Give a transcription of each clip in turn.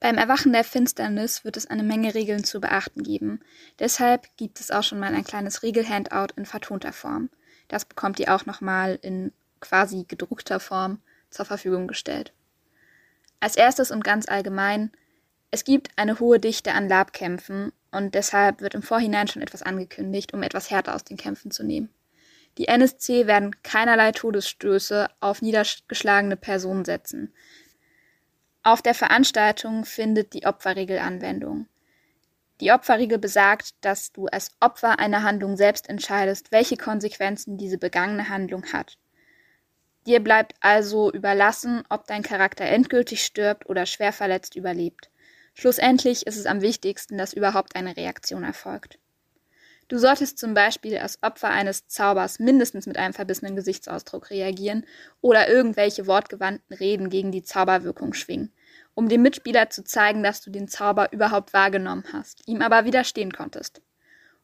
Beim Erwachen der Finsternis wird es eine Menge Regeln zu beachten geben. Deshalb gibt es auch schon mal ein kleines Regelhandout in vertonter Form. Das bekommt ihr auch nochmal in quasi gedruckter Form zur Verfügung gestellt. Als erstes und ganz allgemein, es gibt eine hohe Dichte an Labkämpfen und deshalb wird im Vorhinein schon etwas angekündigt, um etwas härter aus den Kämpfen zu nehmen. Die NSC werden keinerlei Todesstöße auf niedergeschlagene Personen setzen. Auf der Veranstaltung findet die Opferregel Anwendung. Die Opferregel besagt, dass du als Opfer einer Handlung selbst entscheidest, welche Konsequenzen diese begangene Handlung hat. Dir bleibt also überlassen, ob dein Charakter endgültig stirbt oder schwer verletzt überlebt. Schlussendlich ist es am wichtigsten, dass überhaupt eine Reaktion erfolgt. Du solltest zum Beispiel als Opfer eines Zaubers mindestens mit einem verbissenen Gesichtsausdruck reagieren oder irgendwelche wortgewandten Reden gegen die Zauberwirkung schwingen, um dem Mitspieler zu zeigen, dass du den Zauber überhaupt wahrgenommen hast, ihm aber widerstehen konntest.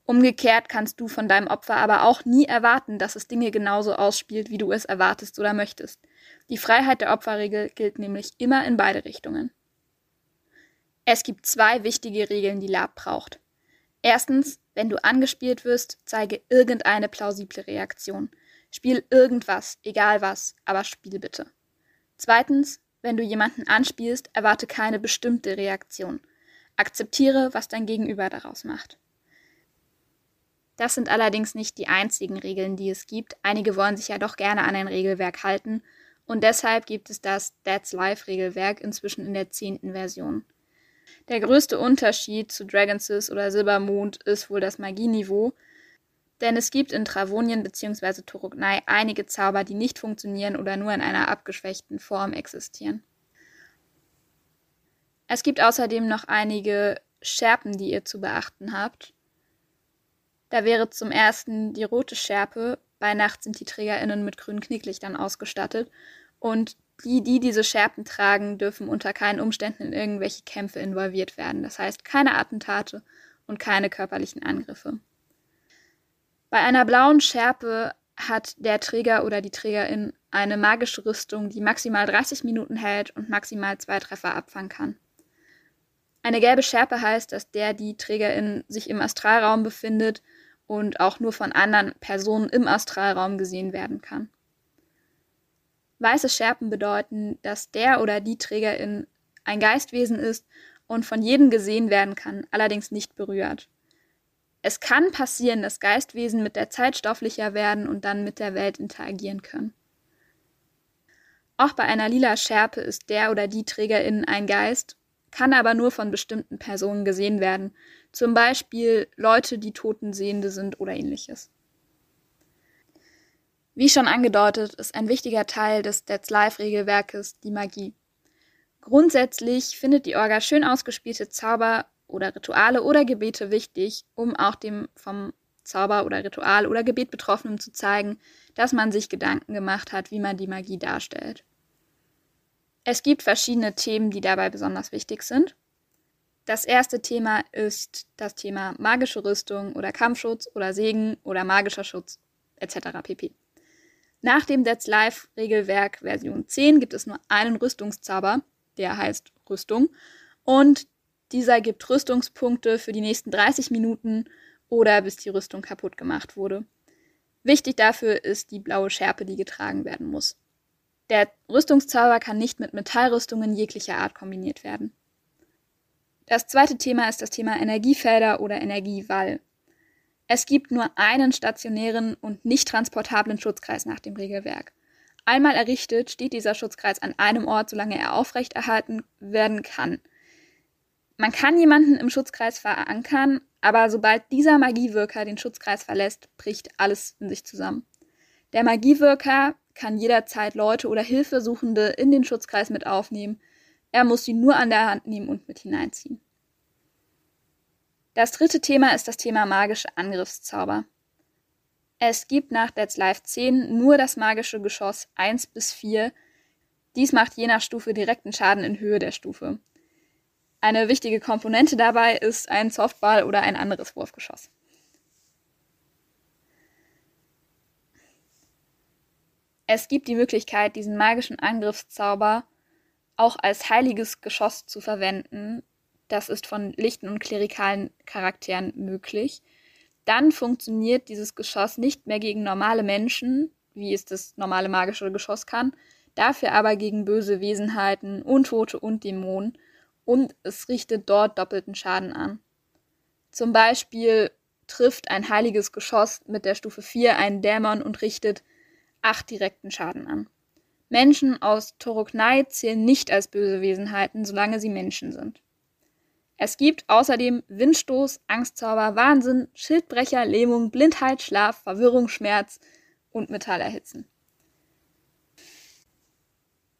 Umgekehrt kannst du von deinem Opfer aber auch nie erwarten, dass es Dinge genauso ausspielt, wie du es erwartest oder möchtest. Die Freiheit der Opferregel gilt nämlich immer in beide Richtungen. Es gibt zwei wichtige Regeln, die Lab braucht. Erstens, wenn du angespielt wirst, zeige irgendeine plausible Reaktion. Spiel irgendwas, egal was, aber spiel bitte. Zweitens, wenn du jemanden anspielst, erwarte keine bestimmte Reaktion. Akzeptiere, was dein Gegenüber daraus macht. Das sind allerdings nicht die einzigen Regeln, die es gibt. Einige wollen sich ja doch gerne an ein Regelwerk halten und deshalb gibt es das That's Life Regelwerk inzwischen in der zehnten Version. Der größte Unterschied zu Dragonsys oder Silbermond ist wohl das Magieniveau, denn es gibt in Travonien bzw. Turugnai einige Zauber, die nicht funktionieren oder nur in einer abgeschwächten Form existieren. Es gibt außerdem noch einige Schärpen, die ihr zu beachten habt. Da wäre zum ersten die rote Schärpe. Bei Nacht sind die TrägerInnen mit grünen Knicklichtern ausgestattet. Und die, die diese Schärpen tragen, dürfen unter keinen Umständen in irgendwelche Kämpfe involviert werden. Das heißt, keine Attentate und keine körperlichen Angriffe. Bei einer blauen Schärpe hat der Träger oder die Trägerin eine magische Rüstung, die maximal 30 Minuten hält und maximal zwei Treffer abfangen kann. Eine gelbe Schärpe heißt, dass der die Trägerin sich im Astralraum befindet und auch nur von anderen Personen im Astralraum gesehen werden kann. Weiße Schärpen bedeuten, dass der oder die Trägerin ein Geistwesen ist und von jedem gesehen werden kann, allerdings nicht berührt. Es kann passieren, dass Geistwesen mit der Zeit stofflicher werden und dann mit der Welt interagieren können. Auch bei einer lila Schärpe ist der oder die Trägerin ein Geist, kann aber nur von bestimmten Personen gesehen werden, zum Beispiel Leute, die Totensehende sind oder ähnliches. Wie schon angedeutet, ist ein wichtiger Teil des That's Life-Regelwerkes die Magie. Grundsätzlich findet die Orga schön ausgespielte Zauber oder Rituale oder Gebete wichtig, um auch dem vom Zauber oder Ritual oder Gebet Betroffenen zu zeigen, dass man sich Gedanken gemacht hat, wie man die Magie darstellt. Es gibt verschiedene Themen, die dabei besonders wichtig sind. Das erste Thema ist das Thema magische Rüstung oder Kampfschutz oder Segen oder magischer Schutz etc. pp. Nach dem That's Life Regelwerk Version 10 gibt es nur einen Rüstungszauber, der heißt Rüstung. Und dieser gibt Rüstungspunkte für die nächsten 30 Minuten oder bis die Rüstung kaputt gemacht wurde. Wichtig dafür ist die blaue Schärpe, die getragen werden muss. Der Rüstungszauber kann nicht mit Metallrüstungen jeglicher Art kombiniert werden. Das zweite Thema ist das Thema Energiefelder oder Energiewall. Es gibt nur einen stationären und nicht transportablen Schutzkreis nach dem Regelwerk. Einmal errichtet steht dieser Schutzkreis an einem Ort, solange er aufrechterhalten werden kann. Man kann jemanden im Schutzkreis verankern, aber sobald dieser Magiewirker den Schutzkreis verlässt, bricht alles in sich zusammen. Der Magiewirker kann jederzeit Leute oder Hilfesuchende in den Schutzkreis mit aufnehmen. Er muss sie nur an der Hand nehmen und mit hineinziehen. Das dritte Thema ist das Thema magische Angriffszauber. Es gibt nach Dead's Life 10 nur das magische Geschoss 1 bis 4. Dies macht je nach Stufe direkten Schaden in Höhe der Stufe. Eine wichtige Komponente dabei ist ein Softball oder ein anderes Wurfgeschoss. Es gibt die Möglichkeit, diesen magischen Angriffszauber auch als heiliges Geschoss zu verwenden. Das ist von lichten und klerikalen Charakteren möglich. Dann funktioniert dieses Geschoss nicht mehr gegen normale Menschen, wie es das normale magische Geschoss kann, dafür aber gegen böse Wesenheiten, Untote und Dämonen und es richtet dort doppelten Schaden an. Zum Beispiel trifft ein heiliges Geschoss mit der Stufe 4 einen Dämon und richtet 8 direkten Schaden an. Menschen aus Toroknai zählen nicht als böse Wesenheiten, solange sie Menschen sind. Es gibt außerdem Windstoß, Angstzauber, Wahnsinn, Schildbrecher, Lähmung, Blindheit, Schlaf, Verwirrung, Schmerz und Metallerhitzen.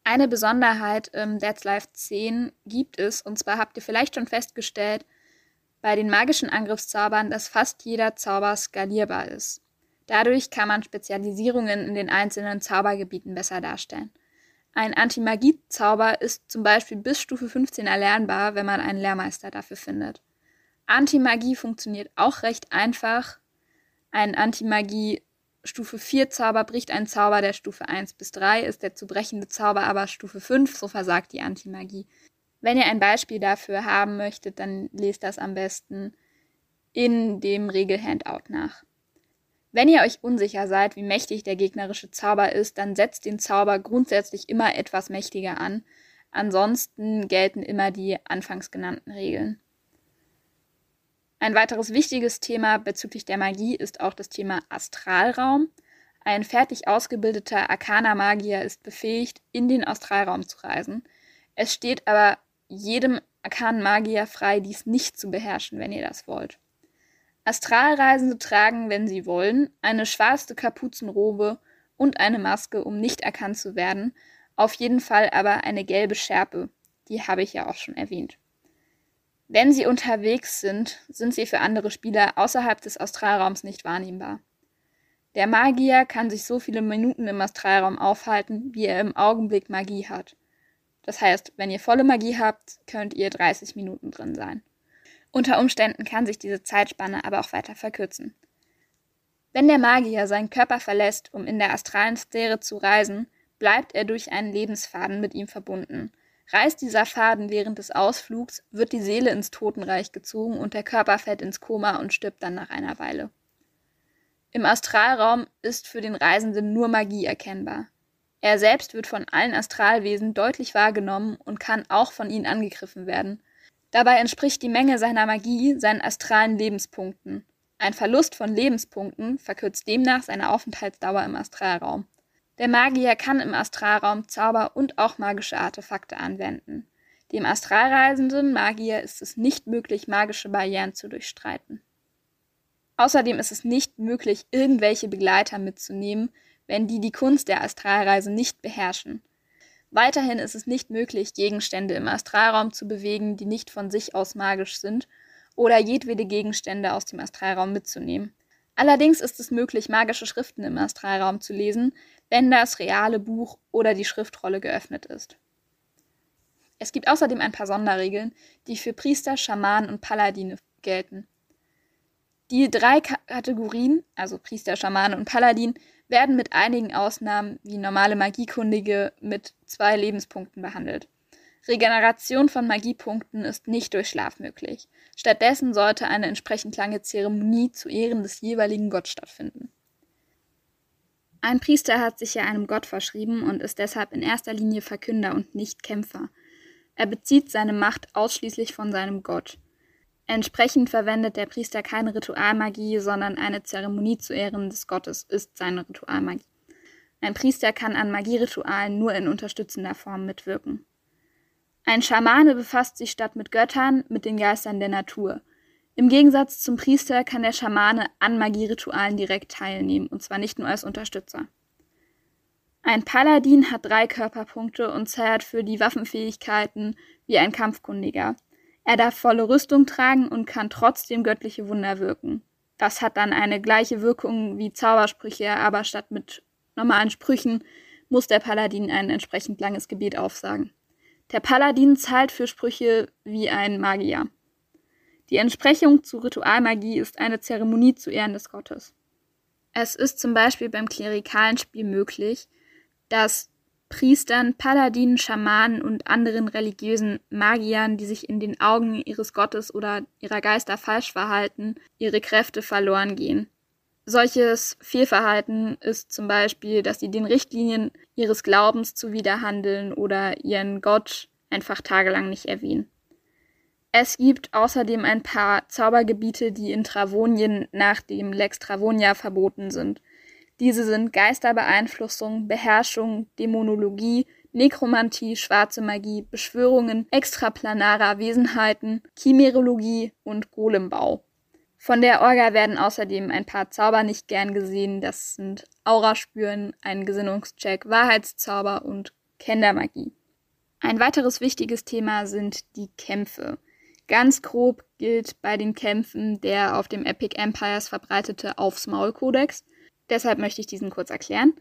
Eine Besonderheit im Dead's Life 10 gibt es, und zwar habt ihr vielleicht schon festgestellt, bei den magischen Angriffszaubern, dass fast jeder Zauber skalierbar ist. Dadurch kann man Spezialisierungen in den einzelnen Zaubergebieten besser darstellen. Ein Anti-Magie-Zauber ist zum Beispiel bis Stufe 15 erlernbar, wenn man einen Lehrmeister dafür findet. Anti-Magie funktioniert auch recht einfach. Ein Anti-Magie Stufe 4 Zauber bricht ein Zauber der Stufe 1 bis 3, ist der zu brechende Zauber aber Stufe 5, so versagt die Antimagie. Wenn ihr ein Beispiel dafür haben möchtet, dann lest das am besten in dem Regelhandout nach. Wenn ihr euch unsicher seid, wie mächtig der gegnerische Zauber ist, dann setzt den Zauber grundsätzlich immer etwas mächtiger an. Ansonsten gelten immer die anfangs genannten Regeln. Ein weiteres wichtiges Thema bezüglich der Magie ist auch das Thema Astralraum. Ein fertig ausgebildeter Arcana-Magier ist befähigt, in den Astralraum zu reisen. Es steht aber jedem Arkanen-Magier frei, dies nicht zu beherrschen, wenn ihr das wollt. Astralreisende tragen, wenn sie wollen, eine schwarze Kapuzenrobe und eine Maske, um nicht erkannt zu werden, auf jeden Fall aber eine gelbe Schärpe. Die habe ich ja auch schon erwähnt. Wenn sie unterwegs sind, sind sie für andere Spieler außerhalb des Astralraums nicht wahrnehmbar. Der Magier kann sich so viele Minuten im Astralraum aufhalten, wie er im Augenblick Magie hat. Das heißt, wenn ihr volle Magie habt, könnt ihr 30 Minuten drin sein. Unter Umständen kann sich diese Zeitspanne aber auch weiter verkürzen. Wenn der Magier seinen Körper verlässt, um in der astralen Sphäre zu reisen, bleibt er durch einen Lebensfaden mit ihm verbunden – Reißt dieser Faden während des Ausflugs, wird die Seele ins Totenreich gezogen und der Körper fällt ins Koma und stirbt dann nach einer Weile. Im Astralraum ist für den Reisenden nur Magie erkennbar. Er selbst wird von allen Astralwesen deutlich wahrgenommen und kann auch von ihnen angegriffen werden. Dabei entspricht die Menge seiner Magie seinen astralen Lebenspunkten. Ein Verlust von Lebenspunkten verkürzt demnach seine Aufenthaltsdauer im Astralraum. Der Magier kann im Astralraum Zauber und auch magische Artefakte anwenden. Dem astralreisenden Magier ist es nicht möglich, magische Barrieren zu durchstreiten. Außerdem ist es nicht möglich, irgendwelche Begleiter mitzunehmen, wenn die die Kunst der Astralreise nicht beherrschen. Weiterhin ist es nicht möglich, Gegenstände im Astralraum zu bewegen, die nicht von sich aus magisch sind, oder jedwede Gegenstände aus dem Astralraum mitzunehmen. Allerdings ist es möglich, magische Schriften im Astralraum zu lesen, wenn das reale Buch oder die Schriftrolle geöffnet ist. Es gibt außerdem ein paar Sonderregeln, die für Priester, Schamanen und Paladine gelten. Die drei Kategorien, also Priester, Schamane und Paladin, werden mit einigen Ausnahmen wie normale Magiekundige mit zwei Lebenspunkten behandelt. Regeneration von Magiepunkten ist nicht durch Schlaf möglich. Stattdessen sollte eine entsprechend lange Zeremonie zu Ehren des jeweiligen Gotts stattfinden. Ein Priester hat sich ja einem Gott verschrieben und ist deshalb in erster Linie Verkünder und nicht Kämpfer. Er bezieht seine Macht ausschließlich von seinem Gott. Entsprechend verwendet der Priester keine Ritualmagie, sondern eine Zeremonie zu Ehren des Gottes ist seine Ritualmagie. Ein Priester kann an Magieritualen nur in unterstützender Form mitwirken. Ein Schamane befasst sich statt mit Göttern mit den Geistern der Natur. Im Gegensatz zum Priester kann der Schamane an Magieritualen direkt teilnehmen, und zwar nicht nur als Unterstützer. Ein Paladin hat drei Körperpunkte und zählt für die Waffenfähigkeiten wie ein Kampfkundiger. Er darf volle Rüstung tragen und kann trotzdem göttliche Wunder wirken. Das hat dann eine gleiche Wirkung wie Zaubersprüche, aber statt mit normalen Sprüchen muss der Paladin ein entsprechend langes Gebet aufsagen. Der Paladin zahlt für Sprüche wie ein Magier. Die Entsprechung zu Ritualmagie ist eine Zeremonie zu Ehren des Gottes. Es ist zum Beispiel beim klerikalen Spiel möglich, dass Priestern, Paladinen, Schamanen und anderen religiösen Magiern, die sich in den Augen ihres Gottes oder ihrer Geister falsch verhalten, ihre Kräfte verloren gehen. Solches Fehlverhalten ist zum Beispiel, dass sie den Richtlinien ihres Glaubens zuwiderhandeln oder ihren Gott einfach tagelang nicht erwähnen. Es gibt außerdem ein paar Zaubergebiete, die in Travonien nach dem Lex Travonia verboten sind. Diese sind Geisterbeeinflussung, Beherrschung, Dämonologie, Nekromantie, schwarze Magie, Beschwörungen, extraplanarer Wesenheiten, Chimerologie und Golembau. Von der Orga werden außerdem ein paar Zauber nicht gern gesehen. Das sind Auraspüren, ein Gesinnungscheck, Wahrheitszauber und Kendermagie. Ein weiteres wichtiges Thema sind die Kämpfe. Ganz grob gilt bei den Kämpfen der auf dem Epic Empires verbreitete Aufs-Maul-Kodex – Deshalb möchte ich diesen kurz erklären.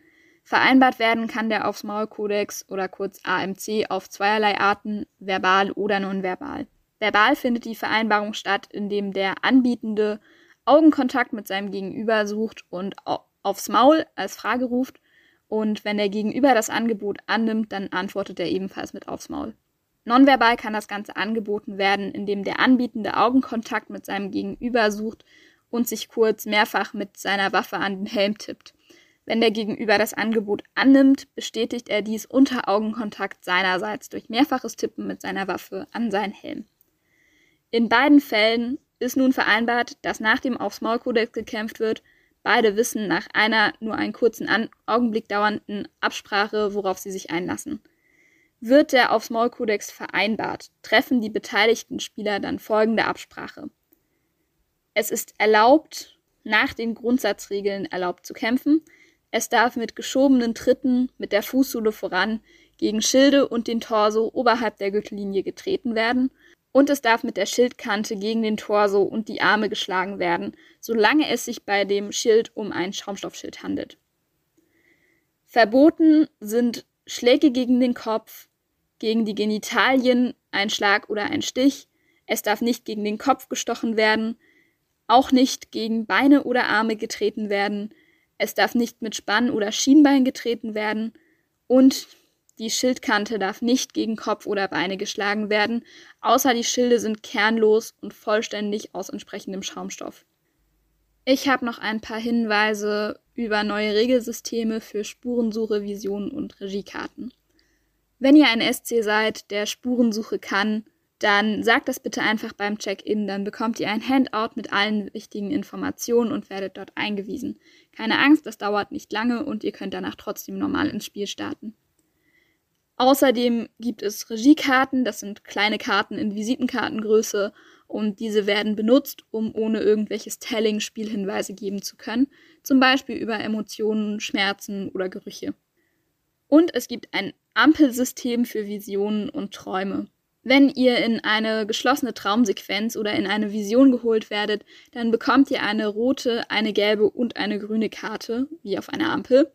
Vereinbart werden kann der Aufs-Maul-Kodex oder kurz AMC auf zweierlei Arten, verbal oder nonverbal. Verbal findet die Vereinbarung statt, indem der Anbietende Augenkontakt mit seinem Gegenüber sucht und aufs Maul als Frage ruft. Und wenn der Gegenüber das Angebot annimmt, dann antwortet er ebenfalls mit aufs Maul. Nonverbal kann das Ganze angeboten werden, indem der Anbietende Augenkontakt mit seinem Gegenüber sucht und sich kurz mehrfach mit seiner Waffe an den Helm tippt. Wenn der Gegenüber das Angebot annimmt, bestätigt er dies unter Augenkontakt seinerseits durch mehrfaches Tippen mit seiner Waffe an seinen Helm. In beiden Fällen ist nun vereinbart, dass nach dem Aufs Maulkodex gekämpft wird. Beide wissen nach einer nur einen kurzen An Augenblick dauernden Absprache, worauf sie sich einlassen. Wird der Aufs Maulkodex vereinbart, treffen die beteiligten Spieler dann folgende Absprache. Es ist erlaubt, nach den Grundsatzregeln erlaubt zu kämpfen. Es darf mit geschobenen Tritten mit der Fußsohle voran gegen Schilde und den Torso oberhalb der Gürtellinie getreten werden und es darf mit der Schildkante gegen den Torso und die Arme geschlagen werden, solange es sich bei dem Schild um ein Schaumstoffschild handelt. Verboten sind Schläge gegen den Kopf, gegen die Genitalien, ein Schlag oder ein Stich. Es darf nicht gegen den Kopf gestochen werden auch nicht gegen Beine oder Arme getreten werden. Es darf nicht mit Spann oder Schienbein getreten werden. Und die Schildkante darf nicht gegen Kopf oder Beine geschlagen werden, außer die Schilde sind kernlos und vollständig aus entsprechendem Schaumstoff. Ich habe noch ein paar Hinweise über neue Regelsysteme für Spurensuche, Visionen und Regiekarten. Wenn ihr ein SC seid, der Spurensuche kann, dann sagt das bitte einfach beim Check-in. Dann bekommt ihr ein Handout mit allen wichtigen Informationen und werdet dort eingewiesen. Keine Angst, das dauert nicht lange und ihr könnt danach trotzdem normal ins Spiel starten. Außerdem gibt es Regiekarten, das sind kleine Karten in Visitenkartengröße und diese werden benutzt, um ohne irgendwelches Telling Spielhinweise geben zu können, zum Beispiel über Emotionen, Schmerzen oder Gerüche. Und es gibt ein Ampelsystem für Visionen und Träume. Wenn ihr in eine geschlossene Traumsequenz oder in eine Vision geholt werdet, dann bekommt ihr eine rote, eine gelbe und eine grüne Karte, wie auf einer Ampel.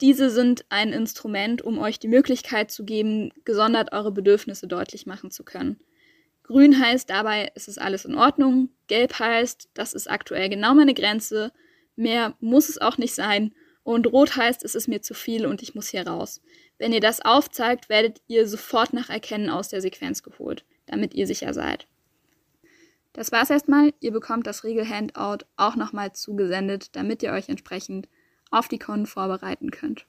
Diese sind ein Instrument, um euch die Möglichkeit zu geben, gesondert eure Bedürfnisse deutlich machen zu können. Grün heißt dabei, es ist alles in Ordnung. Gelb heißt, das ist aktuell genau meine Grenze. Mehr muss es auch nicht sein. Und rot heißt, es ist mir zu viel und ich muss hier raus. Wenn ihr das aufzeigt, werdet ihr sofort nach Erkennen aus der Sequenz geholt, damit ihr sicher seid. Das war's erstmal. Ihr bekommt das Regel-Handout auch nochmal zugesendet, damit ihr euch entsprechend auf die Con vorbereiten könnt.